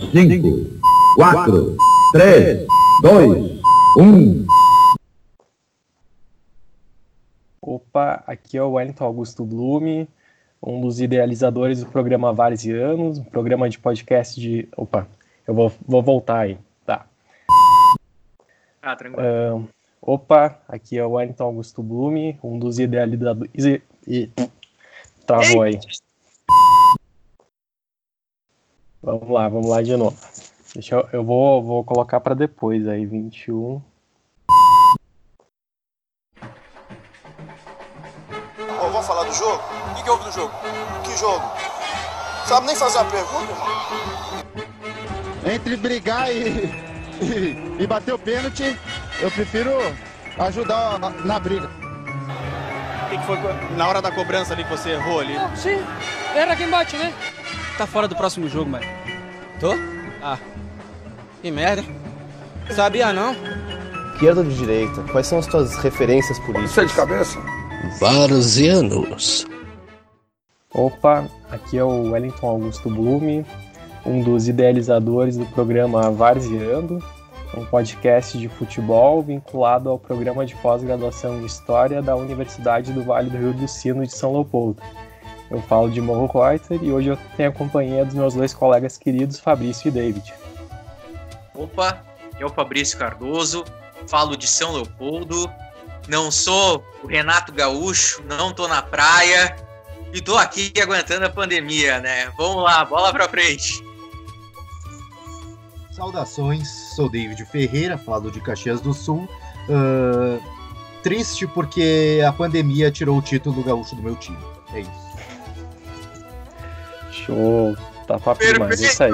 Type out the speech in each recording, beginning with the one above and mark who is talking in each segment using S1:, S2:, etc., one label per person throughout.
S1: 5, 4, 3, 2, 1.
S2: Opa, aqui é o Wellington Augusto Blume, um dos idealizadores do programa Varzianos, um programa de podcast de. Opa, eu vou, vou voltar aí, tá.
S3: Ah, tranquilo. Uh,
S2: opa, aqui é o Wellington Augusto Blume, um dos idealizadores. E, travou aí. Vamos lá, vamos lá de novo. Deixa eu, eu vou, vou colocar para depois aí, 21.
S4: Oh, vamos falar do jogo? O que, que houve no jogo? Que jogo? Sabe nem fazer a pergunta, irmão?
S5: Entre brigar e, e, e bater o pênalti, eu prefiro ajudar na briga.
S6: O que, que foi na hora da cobrança ali que você errou ali?
S7: Não, sim, erra quem bate, né?
S6: Tá fora do próximo jogo, mano.
S7: Tô? Ah, que merda. Sabia não?
S8: Esquerda ou de direita? Quais são as tuas referências políticas?
S4: Você é de cabeça?
S9: Varzianos.
S2: Opa, aqui é o Wellington Augusto Blume, um dos idealizadores do programa Varziando, um podcast de futebol vinculado ao programa de pós-graduação em História da Universidade do Vale do Rio do Sino de São Leopoldo. Eu falo de Morro Reuter e hoje eu tenho a companhia dos meus dois colegas queridos, Fabrício e David.
S3: Opa, eu Fabrício Cardoso, falo de São Leopoldo, não sou o Renato Gaúcho, não tô na praia e tô aqui aguentando a pandemia, né? Vamos lá, bola pra frente.
S10: Saudações, sou David Ferreira, falo de Caxias do Sul. Uh, triste porque a pandemia tirou o título gaúcho do meu time. É isso.
S2: Show. Tá top demais. Isso aí.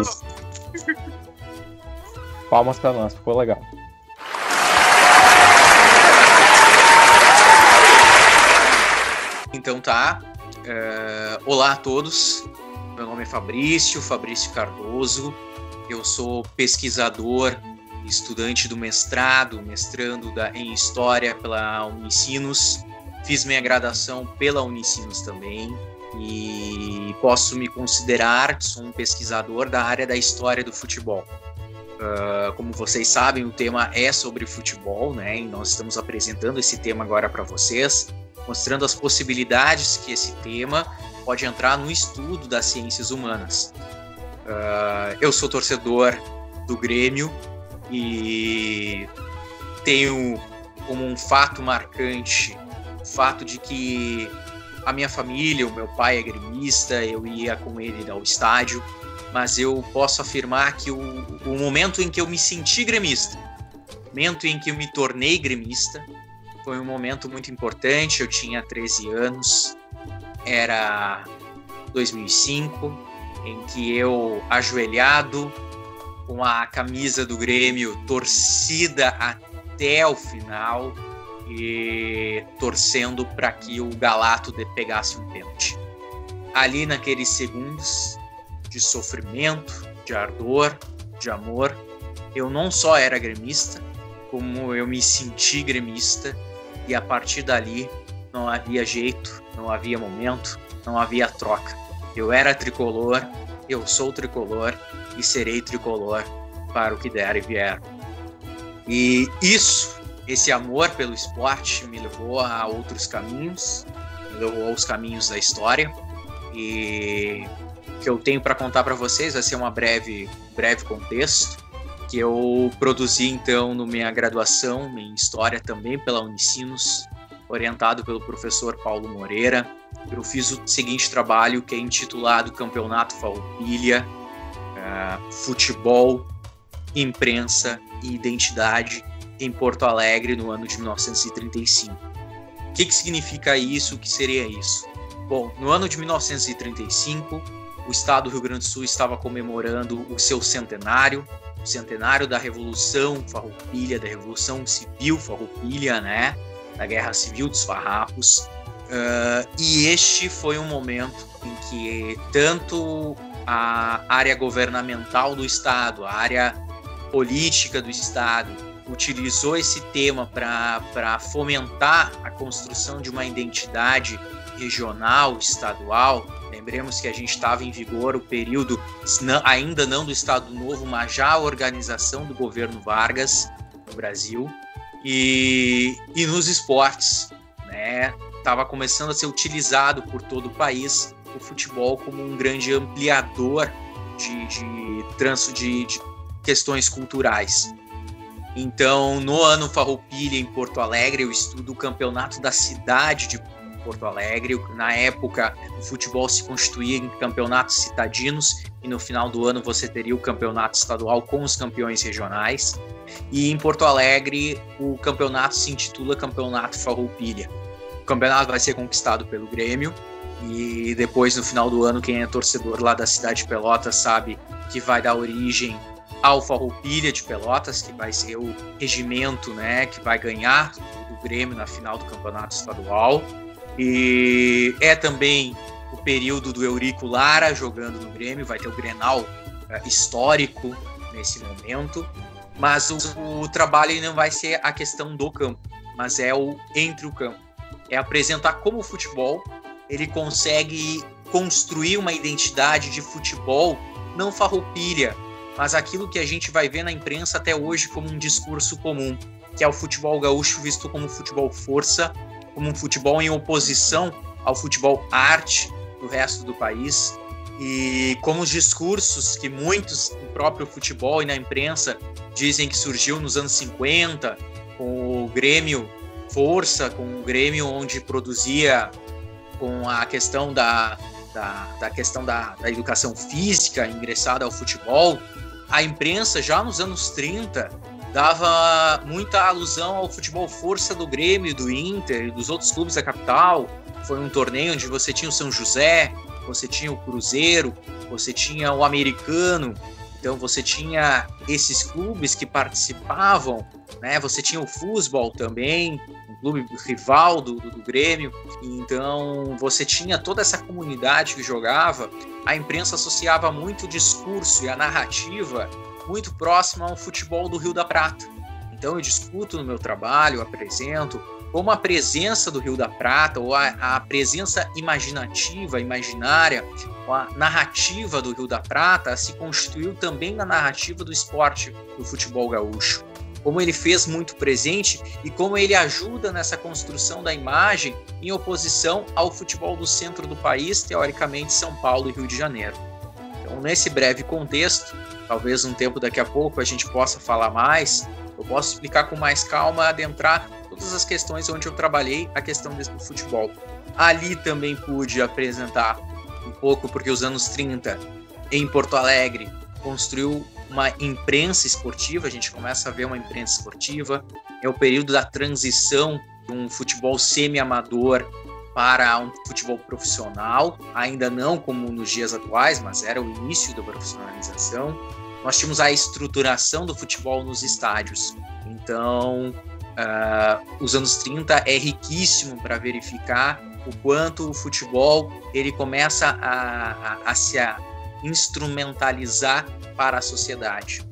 S2: Palmas pra nós, ficou legal.
S3: Então tá. Uh, olá a todos. Meu nome é Fabrício, Fabrício Cardoso. Eu sou pesquisador, estudante do mestrado, mestrando da, em História pela Unicinos. Fiz minha graduação pela Unicinos também e posso me considerar sou um pesquisador da área da história do futebol. Uh, como vocês sabem, o tema é sobre futebol, né? E nós estamos apresentando esse tema agora para vocês, mostrando as possibilidades que esse tema pode entrar no estudo das ciências humanas. Uh, eu sou torcedor do Grêmio e tenho como um fato marcante o fato de que a minha família, o meu pai é gremista, eu ia com ele ao estádio, mas eu posso afirmar que o, o momento em que eu me senti gremista, o momento em que eu me tornei gremista, foi um momento muito importante. Eu tinha 13 anos, era 2005, em que eu, ajoelhado, com a camisa do Grêmio torcida até o final, e torcendo para que o Galato pegasse um pênalti. Ali naqueles segundos de sofrimento, de ardor, de amor, eu não só era gremista, como eu me senti gremista e a partir dali não havia jeito, não havia momento, não havia troca. Eu era tricolor, eu sou tricolor e serei tricolor para o que der e vier. E isso esse amor pelo esporte me levou a outros caminhos, me levou aos caminhos da história. E o que eu tenho para contar para vocês vai ser uma breve, breve contexto que eu produzi então na minha graduação em história também pela Unicinos, orientado pelo professor Paulo Moreira. Eu fiz o seguinte trabalho que é intitulado Campeonato Farroupilha, uh, Futebol, Imprensa e Identidade em Porto Alegre no ano de 1935. O que, que significa isso? O que seria isso? Bom, no ano de 1935, o estado do Rio Grande do Sul estava comemorando o seu centenário, o centenário da Revolução Farroupilha, da Revolução Civil Farroupilha, né? Da Guerra Civil dos Farrapos. Uh, e este foi um momento em que tanto a área governamental do estado, a área política do estado, utilizou esse tema para fomentar a construção de uma identidade regional, estadual. Lembremos que a gente estava em vigor o período, ainda não do Estado Novo, mas já a organização do governo Vargas no Brasil. E, e nos esportes, né? Estava começando a ser utilizado por todo o país o futebol como um grande ampliador de, de, de, de questões culturais. Então, no ano Farroupilha, em Porto Alegre, eu estudo o campeonato da cidade de Porto Alegre. Na época, o futebol se constituía em campeonatos citadinos e no final do ano você teria o campeonato estadual com os campeões regionais. E em Porto Alegre, o campeonato se intitula Campeonato Farroupilha. O campeonato vai ser conquistado pelo Grêmio e depois, no final do ano, quem é torcedor lá da cidade de Pelotas sabe que vai dar origem ao Farroupilha de Pelotas, que vai ser o regimento né, que vai ganhar do Grêmio na final do campeonato estadual. E é também o período do Eurico Lara jogando no Grêmio, vai ter o Grenal é, histórico nesse momento. Mas o, o trabalho não vai ser a questão do campo, mas é o entre o campo. É apresentar como o futebol ele consegue construir uma identidade de futebol não farroupilha, mas aquilo que a gente vai ver na imprensa até hoje como um discurso comum, que é o futebol gaúcho visto como futebol força, como um futebol em oposição ao futebol arte do resto do país. E como os discursos que muitos no próprio futebol e na imprensa dizem que surgiu nos anos 50, com o Grêmio Força, com o Grêmio onde produzia com a questão da, da, da questão da, da educação física ingressada ao futebol, a imprensa já nos anos 30 dava muita alusão ao futebol força do Grêmio, do Inter e dos outros clubes da capital. Foi um torneio onde você tinha o São José, você tinha o Cruzeiro, você tinha o Americano, então você tinha esses clubes que participavam, né? Você tinha o futebol também, clube rival do, do, do, Grêmio. Então você tinha toda essa comunidade que jogava. A imprensa associava muito o discurso e a narrativa muito próxima ao futebol do Rio da Prata. Então eu discuto no meu trabalho, apresento como a presença do Rio da Prata, ou a, a presença imaginativa, imaginária, a narrativa do Rio da Prata se constituiu também na narrativa do esporte do futebol gaúcho como ele fez muito presente e como ele ajuda nessa construção da imagem em oposição ao futebol do centro do país, teoricamente São Paulo e Rio de Janeiro. Então, nesse breve contexto, talvez um tempo daqui a pouco a gente possa falar mais, eu posso explicar com mais calma, adentrar todas as questões onde eu trabalhei a questão do futebol. Ali também pude apresentar um pouco, porque os anos 30 em Porto Alegre construiu uma imprensa esportiva, a gente começa a ver uma imprensa esportiva, é o período da transição de um futebol semi-amador para um futebol profissional, ainda não como nos dias atuais, mas era o início da profissionalização. Nós tínhamos a estruturação do futebol nos estádios. Então, uh, os anos 30 é riquíssimo para verificar o quanto o futebol ele começa a, a, a se instrumentalizar para a sociedade.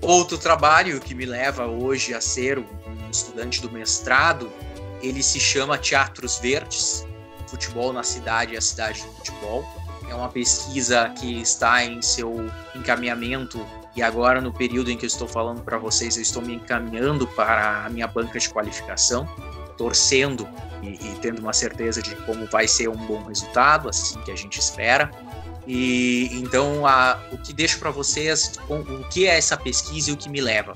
S3: Outro trabalho que me leva hoje a ser um estudante do mestrado, ele se chama Teatros Verdes, Futebol na Cidade e a Cidade do Futebol. É uma pesquisa que está em seu encaminhamento e agora no período em que eu estou falando para vocês, eu estou me encaminhando para a minha banca de qualificação, torcendo e, e tendo uma certeza de como vai ser um bom resultado, assim que a gente espera. E então a, o que deixo para vocês, com, o que é essa pesquisa e o que me leva?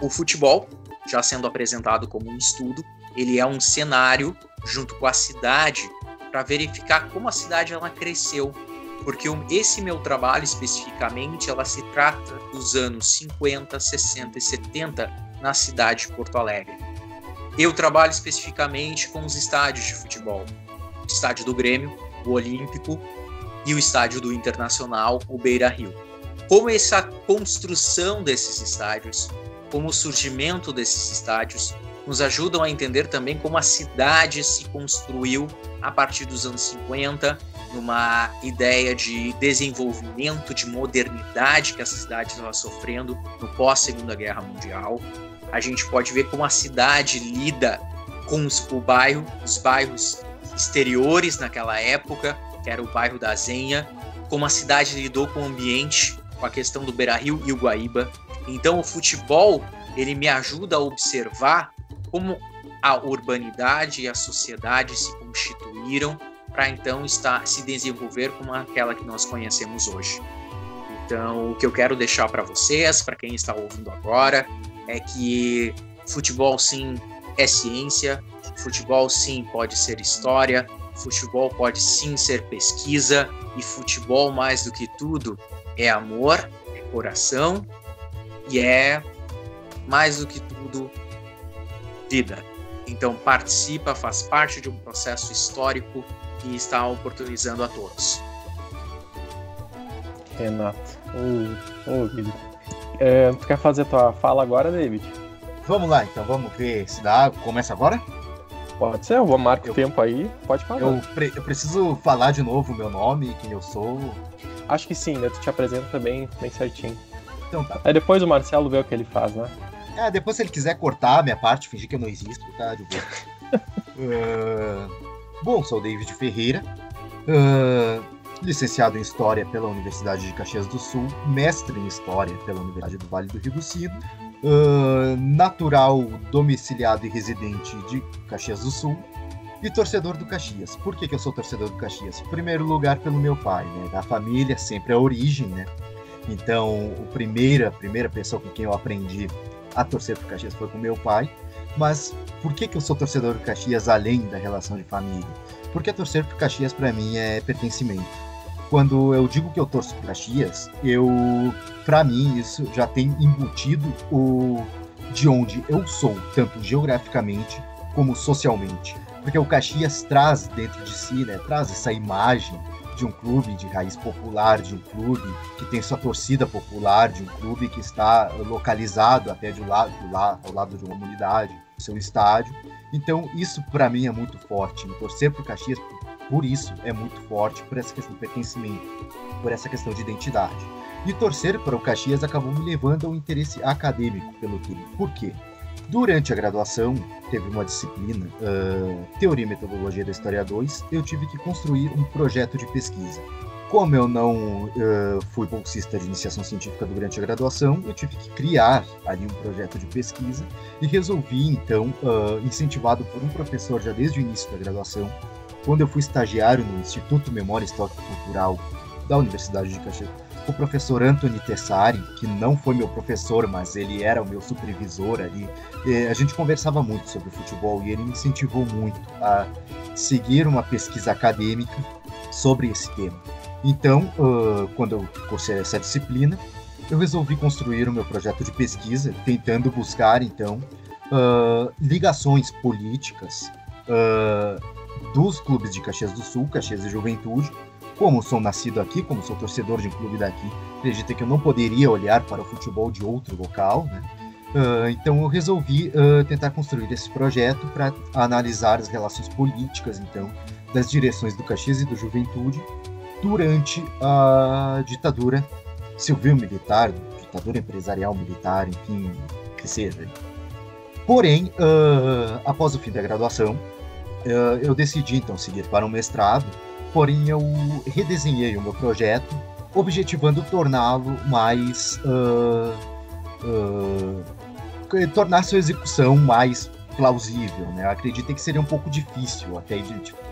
S3: O futebol, já sendo apresentado como um estudo, ele é um cenário junto com a cidade para verificar como a cidade ela cresceu, porque esse meu trabalho especificamente ela se trata dos anos 50, 60 e 70 na cidade de Porto Alegre. Eu trabalho especificamente com os estádios de futebol, o estádio do Grêmio, o Olímpico e o estádio do Internacional, o Beira Rio. Como essa construção desses estádios, como o surgimento desses estádios, nos ajudam a entender também como a cidade se construiu a partir dos anos 50, numa ideia de desenvolvimento, de modernidade que essa cidade estava sofrendo no pós-Segunda Guerra Mundial. A gente pode ver como a cidade lida com os, o bairro, os bairros exteriores naquela época, que era o bairro da Zenha, como a cidade lidou com o ambiente, com a questão do Beira-Rio e o Guaíba. Então o futebol, ele me ajuda a observar como a urbanidade e a sociedade se constituíram para então estar se desenvolver como aquela que nós conhecemos hoje. Então, o que eu quero deixar para vocês, para quem está ouvindo agora, é que futebol sim é ciência, futebol sim pode ser história, futebol pode sim ser pesquisa e futebol mais do que tudo é amor, é coração e é mais do que tudo vida. Então participa, faz parte de um processo histórico que está oportunizando a todos.
S2: Renato, ô, ô Guilherme. É, tu quer fazer tua fala agora, David?
S10: Vamos lá, então, vamos ver se dá. Começa agora?
S2: Pode ser, eu vou marcar o tempo aí, pode falar.
S10: Eu, pre eu, preciso falar de novo o meu nome, quem eu sou.
S2: Acho que sim, né? Tu te apresenta bem, bem certinho.
S10: Então tá.
S2: Aí depois o Marcelo vê o que ele faz, né?
S10: É, depois se ele quiser cortar a minha parte, fingir que eu não existo, tá? De boa. uh, bom, sou David Ferreira. Uh, licenciado em História pela Universidade de Caxias do Sul, mestre em História pela Universidade do Vale do Rio do Sino, uh, natural, domiciliado e residente de Caxias do Sul e torcedor do Caxias. Por que, que eu sou torcedor do Caxias? Em primeiro lugar, pelo meu pai, né? Da família, sempre a origem, né? Então, o primeira, a primeira pessoa com quem eu aprendi a torcer pro Caxias foi com meu pai. Mas por que, que eu sou torcedor do Caxias além da relação de família? Porque torcer pro Caxias para mim é pertencimento. Quando eu digo que eu torço pro Caxias, eu, para mim, isso já tem embutido o de onde eu sou, tanto geograficamente como socialmente. Porque o Caxias traz dentro de si, né, traz essa imagem de um clube de raiz popular, de um clube que tem sua torcida popular, de um clube que está localizado até de lado, do lado, ao lado de uma comunidade, seu estádio. Então, isso para mim é muito forte. E torcer para o Caxias, por isso, é muito forte, por essa questão de pertencimento, por essa questão de identidade. E torcer para o Caxias acabou me levando ao interesse acadêmico pelo time. Por quê? Durante a graduação, teve uma disciplina, uh, Teoria e Metodologia da História 2, eu tive que construir um projeto de pesquisa. Como eu não uh, fui bolsista de iniciação científica durante a graduação, eu tive que criar ali um projeto de pesquisa e resolvi, então, uh, incentivado por um professor já desde o início da graduação, quando eu fui estagiário no Instituto Memória Histórica Cultural da Universidade de Caxias, o professor Anthony Tessari, que não foi meu professor, mas ele era o meu supervisor ali. a gente conversava muito sobre futebol e ele me incentivou muito a seguir uma pesquisa acadêmica sobre esse tema. Então, quando eu cursei essa disciplina, eu resolvi construir o meu projeto de pesquisa, tentando buscar, então, ligações políticas dos clubes de Caxias do Sul, Caxias e Juventude, como sou nascido aqui, como sou torcedor de um clube daqui, acredita que eu não poderia olhar para o futebol de outro local, né? Uh, então eu resolvi uh, tentar construir esse projeto para analisar as relações políticas, então, das direções do Caxias e do Juventude durante a ditadura civil-militar, ditadura empresarial militar, enfim, que seja. Porém, uh, após o fim da graduação, eu decidi então seguir para um mestrado porém eu redesenhei o meu projeto, objetivando torná-lo mais. Uh, uh, tornar sua execução mais plausível. Né? Eu acreditei que seria um pouco difícil até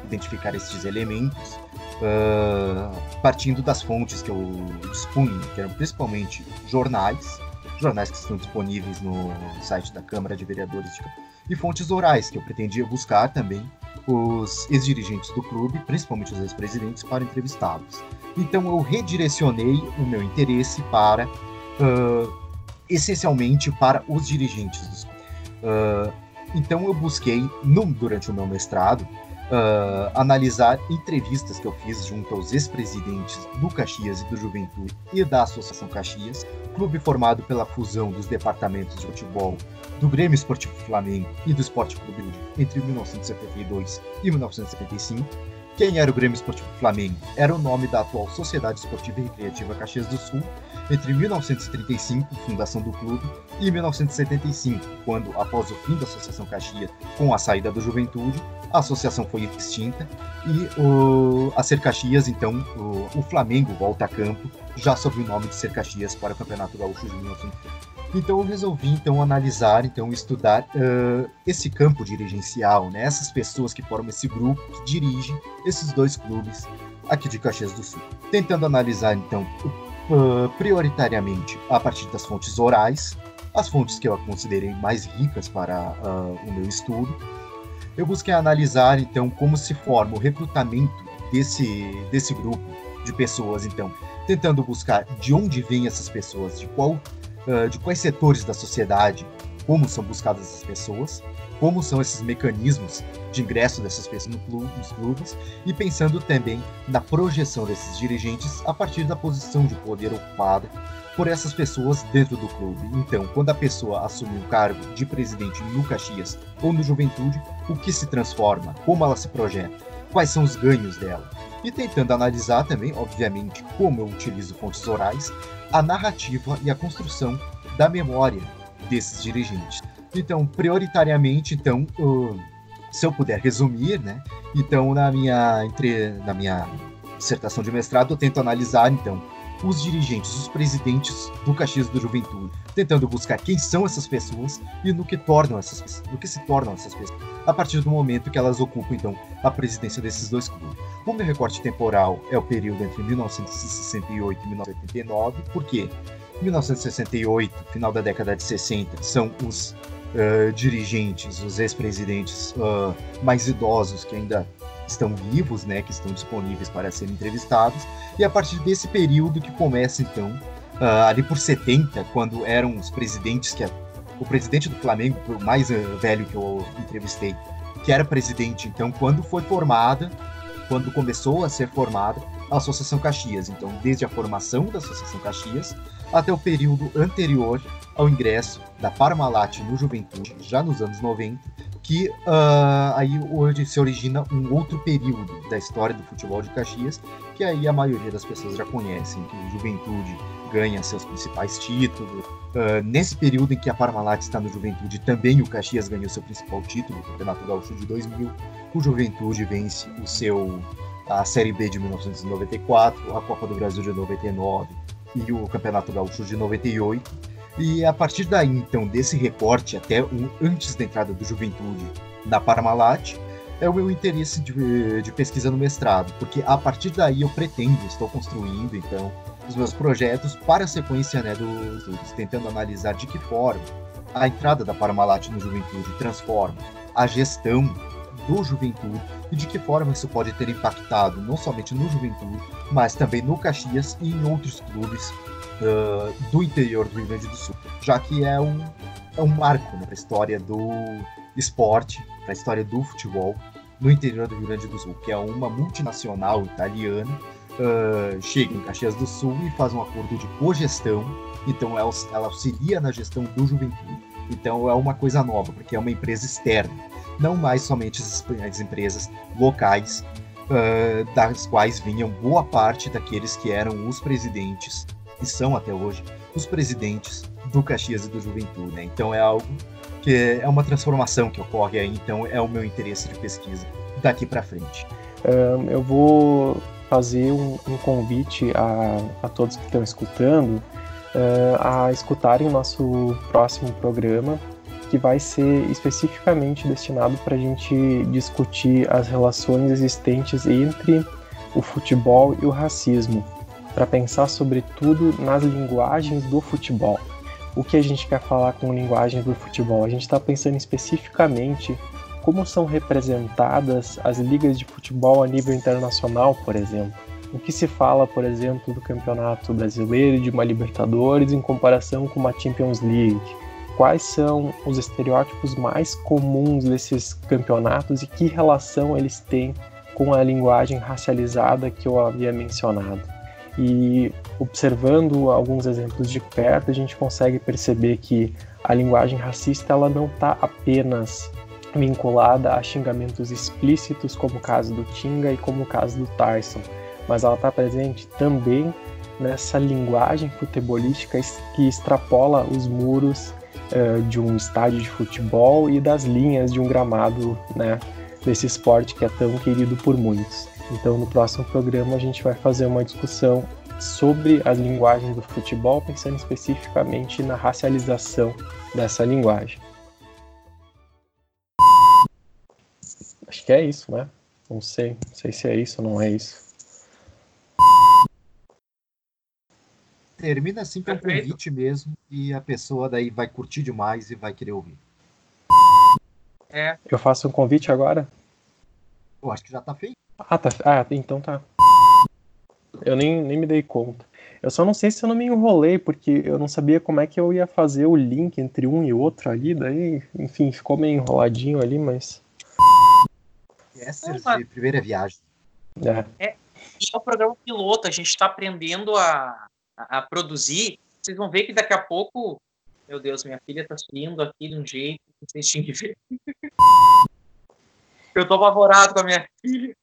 S10: identificar esses elementos, uh, partindo das fontes que eu dispunha, que eram principalmente jornais, jornais que estão disponíveis no site da Câmara de Vereadores de e fontes orais, que eu pretendia buscar também os ex-dirigentes do clube, principalmente os ex-presidentes, para entrevistá-los. Então eu redirecionei o meu interesse para, uh, essencialmente, para os dirigentes dos. Uh, então eu busquei, no, durante o meu mestrado, uh, analisar entrevistas que eu fiz junto aos ex-presidentes do Caxias e do Juventude e da Associação Caxias, clube formado pela fusão dos departamentos de futebol do Grêmio Esportivo Flamengo e do Esporte Clube entre 1972 e 1975, Quem era o Grêmio Esportivo Flamengo? Era o nome da atual Sociedade Esportiva e Recreativa Caxias do Sul, entre 1935, fundação do clube, e 1975, quando, após o fim da Associação Caxias com a saída do Juventude, a associação foi extinta e o, a Ser Caxias, então, o, o Flamengo volta a campo, já sob o nome de Ser Caxias para o Campeonato Gaúcho de 1930. Então eu resolvi então analisar, então estudar uh, esse campo dirigencial, né? Essas pessoas que formam esse grupo que dirigem esses dois clubes aqui de Caxias do Sul, tentando analisar então uh, prioritariamente a partir das fontes orais, as fontes que eu considerei mais ricas para uh, o meu estudo. Eu busquei analisar então como se forma o recrutamento desse desse grupo de pessoas, então tentando buscar de onde vêm essas pessoas, de qual uh, de quais setores da sociedade, como são buscadas essas pessoas, como são esses mecanismos de ingresso dessas pessoas no clube, nos clubes, e pensando também na projeção desses dirigentes a partir da posição de poder ocupada por essas pessoas dentro do clube. Então, quando a pessoa assume o cargo de presidente no Caxias ou no Juventude, o que se transforma, como ela se projeta, quais são os ganhos dela. E tentando analisar também, obviamente, como eu utilizo fontes orais, a narrativa e a construção da memória desses dirigentes. Então, prioritariamente, então, uh, se eu puder resumir, né? Então, na minha entre na minha dissertação de mestrado, eu tento analisar então os dirigentes, os presidentes do Caxias do Juventude, tentando buscar quem são essas pessoas e no que tornam essas no que se tornam essas pessoas a partir do momento que elas ocupam então a presidência desses dois clubes. O meu recorte temporal é o período entre 1968 e 1989, porque 1968, final da década de 60, são os uh, dirigentes, os ex-presidentes uh, mais idosos que ainda estão vivos, né, que estão disponíveis para serem entrevistados, e a partir desse período que começa então uh, ali por 70, quando eram os presidentes que o presidente do Flamengo, o mais velho que eu entrevistei, que era presidente então quando foi formada quando começou a ser formada a Associação Caxias. Então, desde a formação da Associação Caxias até o período anterior ao ingresso da Parmalat no Juventude, já nos anos 90, que uh, aí hoje se origina um outro período da história do futebol de Caxias, que aí a maioria das pessoas já conhecem, que o Juventude ganha seus principais títulos. Uh, nesse período em que a Parmalat está no Juventude, também o Caxias ganhou seu principal título, o Campeonato Gaúcho de 2000. O Juventude vence o seu a Série B de 1994, a Copa do Brasil de 99 e o Campeonato Gaúcho de 98. E a partir daí, então, desse recorte até um, antes da entrada do Juventude na Parmalat, é o meu interesse de, de, pesquisa no mestrado, porque a partir daí eu pretendo, estou construindo, então, os meus projetos para a sequência né, dos estudos, tentando analisar de que forma a entrada da Parmalat no Juventude transforma a gestão do Juventude e de que forma isso pode ter impactado não somente no Juventude, mas também no Caxias e em outros clubes uh, do interior do Rio Grande do Sul, já que é um, é um marco né, para a história do esporte, para a história do futebol no interior do Rio Grande do Sul, que é uma multinacional italiana, uh, chega em Caxias do Sul e faz um acordo de cogestão, então ela, ela auxilia na gestão do Juventude. Então é uma coisa nova, porque é uma empresa externa não mais somente as, as empresas locais, uh, das quais vinham boa parte daqueles que eram os presidentes, e são até hoje, os presidentes do Caxias e do Juventude. Né? Então é algo que é uma transformação que ocorre aí, então é o meu interesse de pesquisa daqui para frente.
S2: Um, eu vou fazer um, um convite a, a, todos que estão escutando uh, a escutarem o nosso próximo programa, que vai ser especificamente destinado para a gente discutir as relações existentes entre o futebol e o racismo, para pensar sobretudo nas linguagens do futebol. O que a gente quer falar com linguagem do futebol? A gente está pensando especificamente como são representadas as ligas de futebol a nível internacional, por exemplo. O que se fala, por exemplo, do Campeonato Brasileiro de uma Libertadores em comparação com uma Champions League? quais são os estereótipos mais comuns desses campeonatos e que relação eles têm com a linguagem racializada que eu havia mencionado. E observando alguns exemplos de perto, a gente consegue perceber que a linguagem racista ela não está apenas vinculada a xingamentos explícitos, como o caso do Tinga e como o caso do Tyson, mas ela está presente também nessa linguagem futebolística que extrapola os muros uh, de um estádio de futebol e das linhas de um gramado, né, desse esporte que é tão querido por muitos. Então, no próximo programa, a gente vai fazer uma discussão sobre as linguagens do futebol, pensando especificamente na racialização dessa linguagem. Acho que é isso, né? Não sei, não sei se é isso ou não é isso.
S10: Termina assim com um convite mesmo e a pessoa daí vai curtir demais e vai querer ouvir.
S2: É. Eu faço um convite agora?
S10: Eu acho que já tá feito.
S2: Ah, tá. Ah, então tá. Eu nem, nem me dei conta. Eu só não sei se eu não me enrolei, porque eu não sabia como é que eu ia fazer o link entre um e outro ali, daí, enfim, ficou meio enroladinho ali, mas.
S10: Essa é a primeira viagem.
S2: É.
S3: é. é o programa piloto, a gente está aprendendo a, a, a, produzir. Vocês vão ver que daqui a pouco. Meu Deus, minha filha está subindo aqui de um jeito que vocês tinham que ver. eu tô apavorado com a minha filha.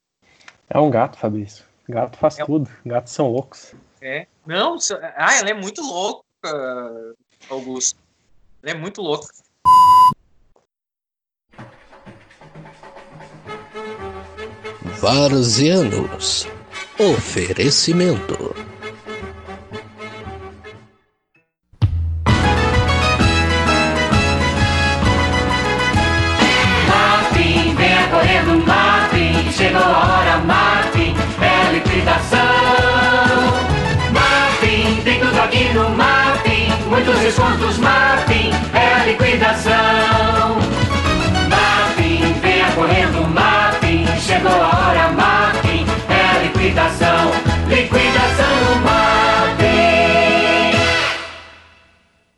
S2: É um gato, Fabrício. Gato faz é. tudo. Gatos são loucos.
S3: É. Não, ah, ela é muito louca, Augusto. Ela é muito louca.
S9: Varzianos. Oferecimento.